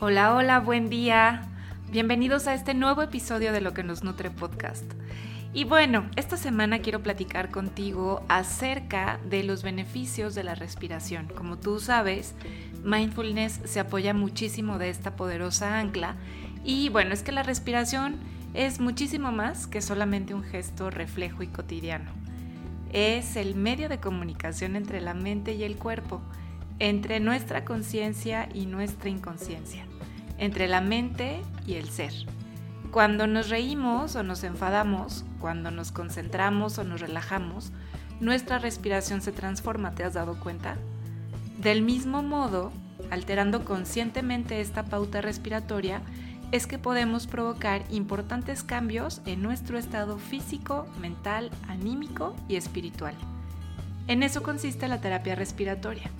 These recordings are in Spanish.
Hola, hola, buen día. Bienvenidos a este nuevo episodio de Lo que nos nutre podcast. Y bueno, esta semana quiero platicar contigo acerca de los beneficios de la respiración. Como tú sabes, mindfulness se apoya muchísimo de esta poderosa ancla y bueno, es que la respiración es muchísimo más que solamente un gesto reflejo y cotidiano. Es el medio de comunicación entre la mente y el cuerpo entre nuestra conciencia y nuestra inconsciencia, entre la mente y el ser. Cuando nos reímos o nos enfadamos, cuando nos concentramos o nos relajamos, nuestra respiración se transforma, ¿te has dado cuenta? Del mismo modo, alterando conscientemente esta pauta respiratoria, es que podemos provocar importantes cambios en nuestro estado físico, mental, anímico y espiritual. En eso consiste la terapia respiratoria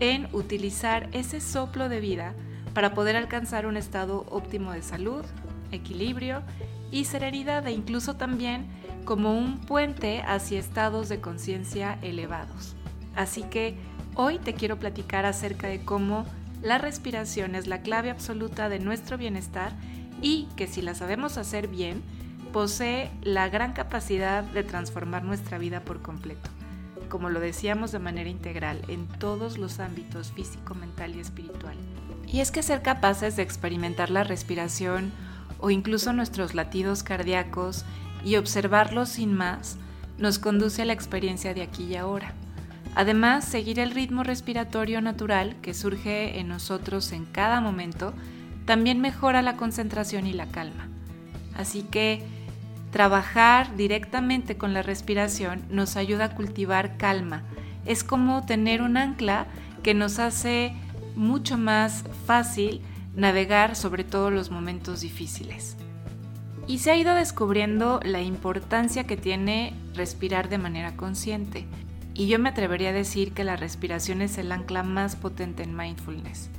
en utilizar ese soplo de vida para poder alcanzar un estado óptimo de salud, equilibrio y serenidad e incluso también como un puente hacia estados de conciencia elevados. Así que hoy te quiero platicar acerca de cómo la respiración es la clave absoluta de nuestro bienestar y que si la sabemos hacer bien, posee la gran capacidad de transformar nuestra vida por completo como lo decíamos de manera integral, en todos los ámbitos físico, mental y espiritual. Y es que ser capaces de experimentar la respiración o incluso nuestros latidos cardíacos y observarlos sin más nos conduce a la experiencia de aquí y ahora. Además, seguir el ritmo respiratorio natural que surge en nosotros en cada momento también mejora la concentración y la calma. Así que Trabajar directamente con la respiración nos ayuda a cultivar calma. Es como tener un ancla que nos hace mucho más fácil navegar sobre todos los momentos difíciles. Y se ha ido descubriendo la importancia que tiene respirar de manera consciente. Y yo me atrevería a decir que la respiración es el ancla más potente en mindfulness.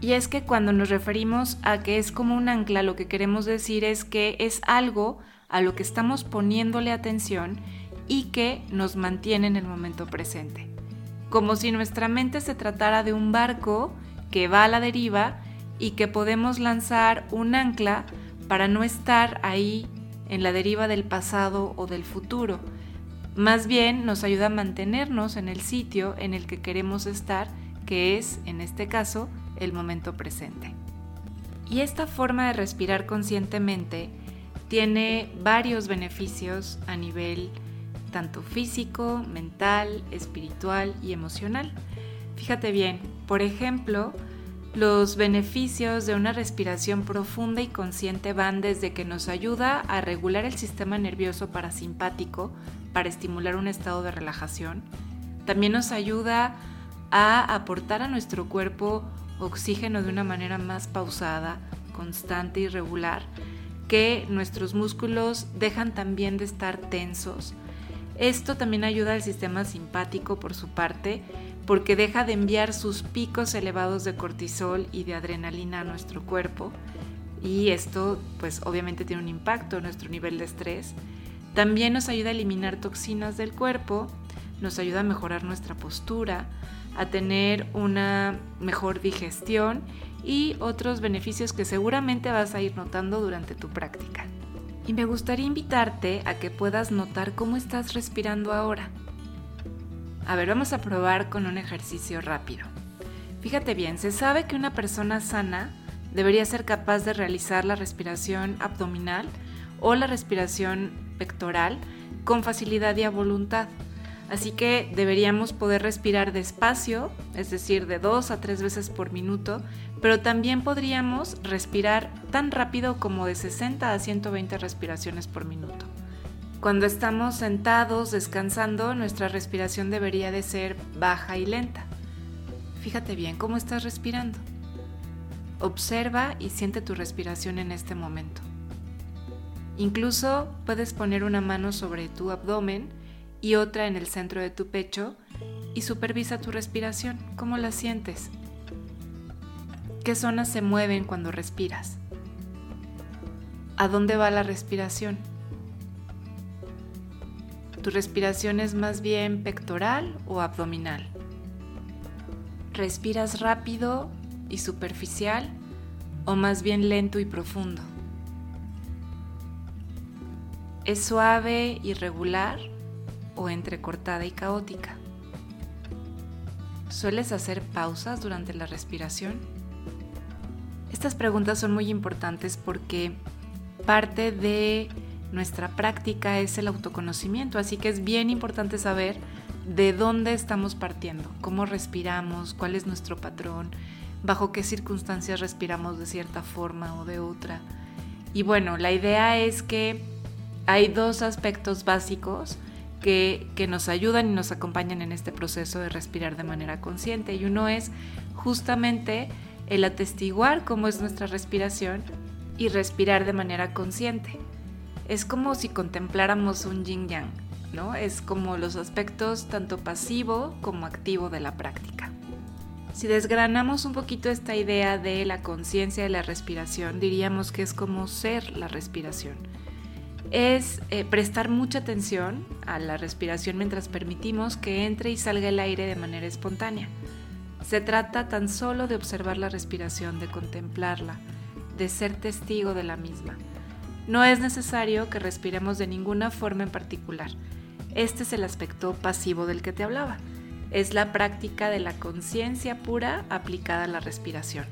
Y es que cuando nos referimos a que es como un ancla, lo que queremos decir es que es algo a lo que estamos poniéndole atención y que nos mantiene en el momento presente. Como si nuestra mente se tratara de un barco que va a la deriva y que podemos lanzar un ancla para no estar ahí en la deriva del pasado o del futuro. Más bien nos ayuda a mantenernos en el sitio en el que queremos estar, que es, en este caso, el momento presente. Y esta forma de respirar conscientemente tiene varios beneficios a nivel tanto físico, mental, espiritual y emocional. Fíjate bien, por ejemplo, los beneficios de una respiración profunda y consciente van desde que nos ayuda a regular el sistema nervioso parasimpático para estimular un estado de relajación. También nos ayuda a aportar a nuestro cuerpo oxígeno de una manera más pausada, constante y regular que nuestros músculos dejan también de estar tensos. Esto también ayuda al sistema simpático por su parte, porque deja de enviar sus picos elevados de cortisol y de adrenalina a nuestro cuerpo. Y esto pues obviamente tiene un impacto en nuestro nivel de estrés. También nos ayuda a eliminar toxinas del cuerpo, nos ayuda a mejorar nuestra postura, a tener una mejor digestión y otros beneficios que seguramente vas a ir notando durante tu práctica. Y me gustaría invitarte a que puedas notar cómo estás respirando ahora. A ver, vamos a probar con un ejercicio rápido. Fíjate bien, se sabe que una persona sana debería ser capaz de realizar la respiración abdominal o la respiración pectoral con facilidad y a voluntad. Así que deberíamos poder respirar despacio, es decir, de dos a tres veces por minuto, pero también podríamos respirar tan rápido como de 60 a 120 respiraciones por minuto. Cuando estamos sentados descansando, nuestra respiración debería de ser baja y lenta. Fíjate bien cómo estás respirando. Observa y siente tu respiración en este momento. Incluso puedes poner una mano sobre tu abdomen y otra en el centro de tu pecho y supervisa tu respiración. ¿Cómo la sientes? ¿Qué zonas se mueven cuando respiras? ¿A dónde va la respiración? ¿Tu respiración es más bien pectoral o abdominal? ¿Respiras rápido y superficial o más bien lento y profundo? ¿Es suave y regular o entrecortada y caótica? ¿Sueles hacer pausas durante la respiración? Estas preguntas son muy importantes porque parte de nuestra práctica es el autoconocimiento, así que es bien importante saber de dónde estamos partiendo, cómo respiramos, cuál es nuestro patrón, bajo qué circunstancias respiramos de cierta forma o de otra. Y bueno, la idea es que hay dos aspectos básicos que, nos ayudan y nos acompañan en este proceso de respirar de manera consciente. Y uno es justamente el atestiguar cómo es nuestra respiración y respirar de manera consciente. Es como si contempláramos un yin yang, ¿no? Es como los aspectos tanto pasivo como activo de la práctica. Si desgranamos un poquito esta idea de la conciencia de la respiración, diríamos que es como ser la respiración. Es eh, prestar mucha atención a la respiración mientras permitimos que entre y salga el aire de manera espontánea. Se trata tan solo de observar la respiración, de contemplarla, de ser testigo de la misma. No es necesario que respiremos de ninguna forma en particular. Este es el aspecto pasivo del que te hablaba. Es la práctica de la conciencia pura aplicada a la respiración.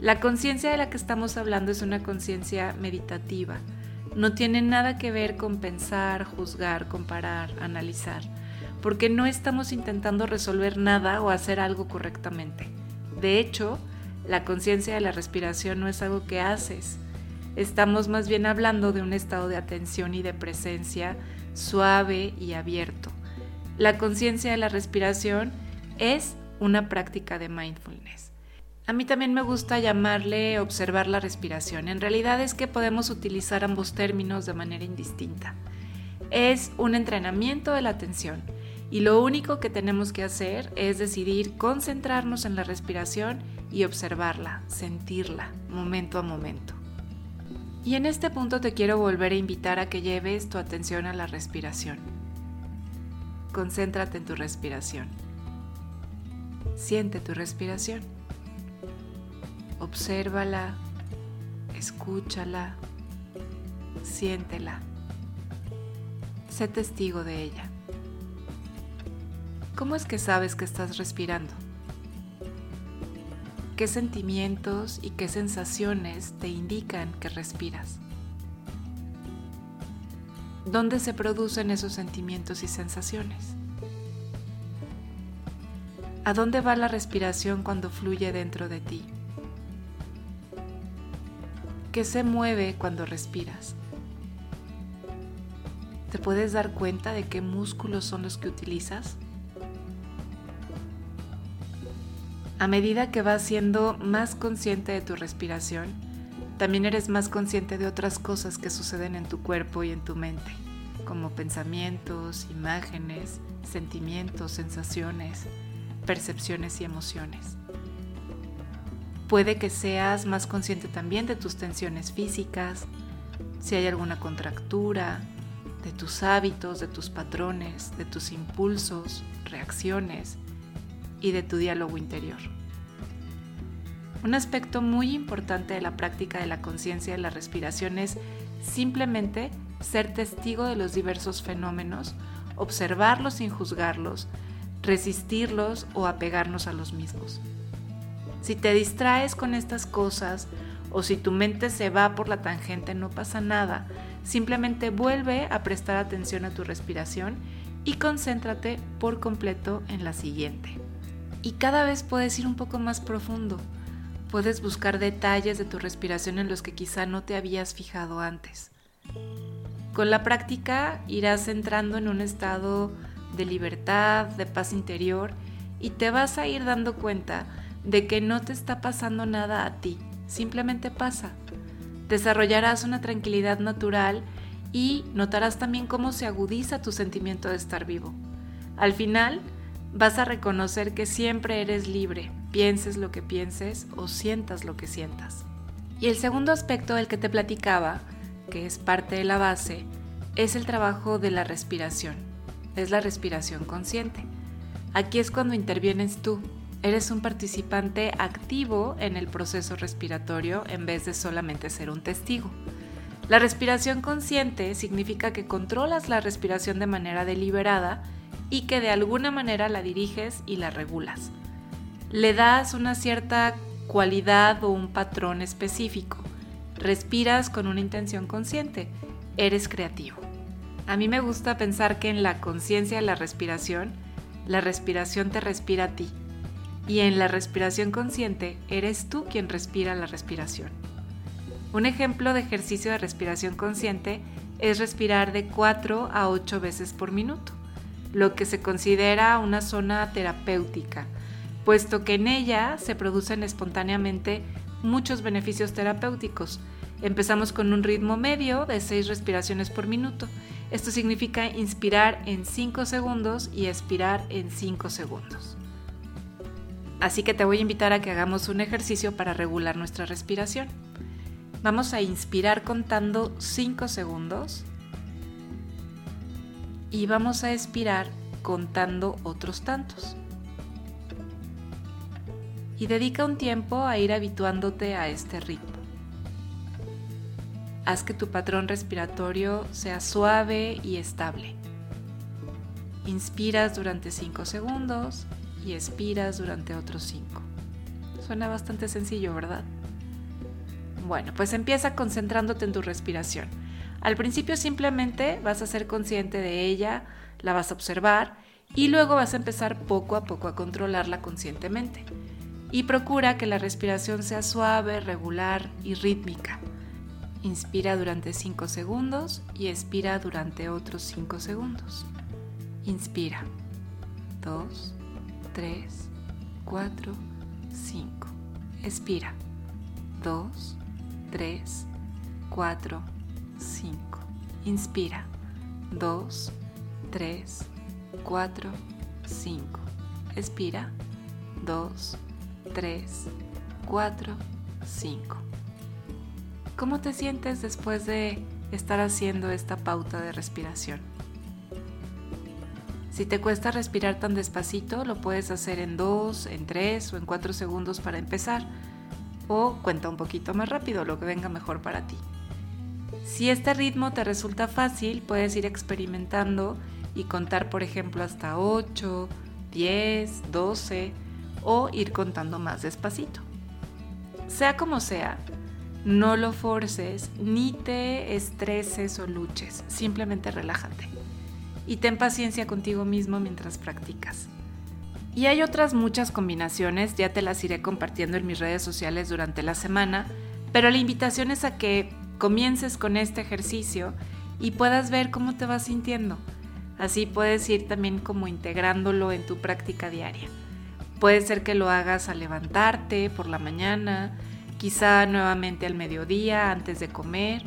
La conciencia de la que estamos hablando es una conciencia meditativa. No tiene nada que ver con pensar, juzgar, comparar, analizar, porque no estamos intentando resolver nada o hacer algo correctamente. De hecho, la conciencia de la respiración no es algo que haces. Estamos más bien hablando de un estado de atención y de presencia suave y abierto. La conciencia de la respiración es una práctica de mindfulness. A mí también me gusta llamarle observar la respiración. En realidad es que podemos utilizar ambos términos de manera indistinta. Es un entrenamiento de la atención y lo único que tenemos que hacer es decidir concentrarnos en la respiración y observarla, sentirla, momento a momento. Y en este punto te quiero volver a invitar a que lleves tu atención a la respiración. Concéntrate en tu respiración. Siente tu respiración. Obsérvala, escúchala, siéntela. Sé testigo de ella. ¿Cómo es que sabes que estás respirando? ¿Qué sentimientos y qué sensaciones te indican que respiras? ¿Dónde se producen esos sentimientos y sensaciones? ¿A dónde va la respiración cuando fluye dentro de ti? ¿Qué se mueve cuando respiras? ¿Te puedes dar cuenta de qué músculos son los que utilizas? A medida que vas siendo más consciente de tu respiración, también eres más consciente de otras cosas que suceden en tu cuerpo y en tu mente, como pensamientos, imágenes, sentimientos, sensaciones, percepciones y emociones. Puede que seas más consciente también de tus tensiones físicas, si hay alguna contractura, de tus hábitos, de tus patrones, de tus impulsos, reacciones y de tu diálogo interior. Un aspecto muy importante de la práctica de la conciencia de la respiración es simplemente ser testigo de los diversos fenómenos, observarlos sin juzgarlos, resistirlos o apegarnos a los mismos. Si te distraes con estas cosas o si tu mente se va por la tangente, no pasa nada. Simplemente vuelve a prestar atención a tu respiración y concéntrate por completo en la siguiente y cada vez puedes ir un poco más profundo. Puedes buscar detalles de tu respiración en los que quizá no te habías fijado antes. Con la práctica irás entrando en un estado de libertad, de paz interior y te vas a ir dando cuenta de que no te está pasando nada a ti, simplemente pasa. Desarrollarás una tranquilidad natural y notarás también cómo se agudiza tu sentimiento de estar vivo. Al final, vas a reconocer que siempre eres libre, pienses lo que pienses o sientas lo que sientas. Y el segundo aspecto del que te platicaba, que es parte de la base, es el trabajo de la respiración. Es la respiración consciente. Aquí es cuando intervienes tú, Eres un participante activo en el proceso respiratorio en vez de solamente ser un testigo. La respiración consciente significa que controlas la respiración de manera deliberada y que de alguna manera la diriges y la regulas. Le das una cierta cualidad o un patrón específico. Respiras con una intención consciente. Eres creativo. A mí me gusta pensar que en la conciencia de la respiración, la respiración te respira a ti. Y en la respiración consciente, eres tú quien respira la respiración. Un ejemplo de ejercicio de respiración consciente es respirar de 4 a 8 veces por minuto, lo que se considera una zona terapéutica, puesto que en ella se producen espontáneamente muchos beneficios terapéuticos. Empezamos con un ritmo medio de 6 respiraciones por minuto. Esto significa inspirar en 5 segundos y expirar en 5 segundos. Así que te voy a invitar a que hagamos un ejercicio para regular nuestra respiración. Vamos a inspirar contando 5 segundos y vamos a expirar contando otros tantos. Y dedica un tiempo a ir habituándote a este ritmo. Haz que tu patrón respiratorio sea suave y estable. Inspiras durante 5 segundos y expiras durante otros 5. Suena bastante sencillo, ¿verdad? Bueno, pues empieza concentrándote en tu respiración. Al principio simplemente vas a ser consciente de ella, la vas a observar y luego vas a empezar poco a poco a controlarla conscientemente. Y procura que la respiración sea suave, regular y rítmica. Inspira durante 5 segundos y expira durante otros 5 segundos. Inspira. 2, 3, 4, 5. Expira. 2, 3, 4, 5. Inspira. 2, 3, 4, 5. Expira. 2, 3, 4, 5. ¿Cómo te sientes después de estar haciendo esta pauta de respiración? Si te cuesta respirar tan despacito, lo puedes hacer en 2, en 3 o en 4 segundos para empezar o cuenta un poquito más rápido, lo que venga mejor para ti. Si este ritmo te resulta fácil, puedes ir experimentando y contar, por ejemplo, hasta 8, 10, 12 o ir contando más despacito. Sea como sea, no lo forces ni te estreses o luches, simplemente relájate y ten paciencia contigo mismo mientras practicas. Y hay otras muchas combinaciones, ya te las iré compartiendo en mis redes sociales durante la semana, pero la invitación es a que comiences con este ejercicio y puedas ver cómo te vas sintiendo. Así puedes ir también como integrándolo en tu práctica diaria. Puede ser que lo hagas al levantarte por la mañana, quizá nuevamente al mediodía antes de comer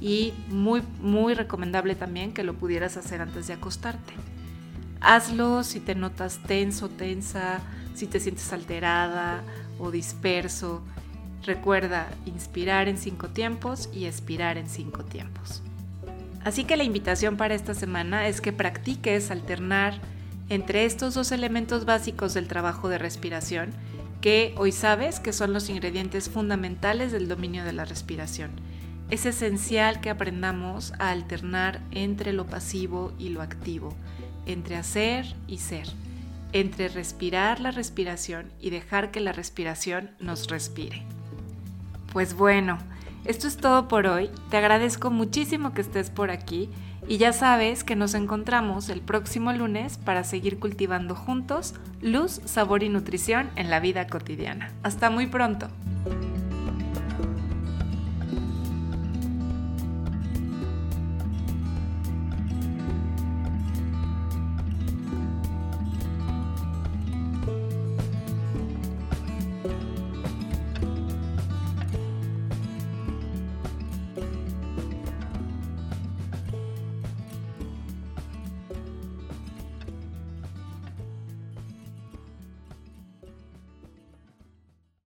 y muy muy recomendable también que lo pudieras hacer antes de acostarte. Hazlo si te notas tenso, tensa, si te sientes alterada o disperso. Recuerda inspirar en cinco tiempos y expirar en cinco tiempos. Así que la invitación para esta semana es que practiques alternar entre estos dos elementos básicos del trabajo de respiración que hoy sabes que son los ingredientes fundamentales del dominio de la respiración. Es esencial que aprendamos a alternar entre lo pasivo y lo activo entre hacer y ser, entre respirar la respiración y dejar que la respiración nos respire. Pues bueno, esto es todo por hoy. Te agradezco muchísimo que estés por aquí y ya sabes que nos encontramos el próximo lunes para seguir cultivando juntos luz, sabor y nutrición en la vida cotidiana. Hasta muy pronto.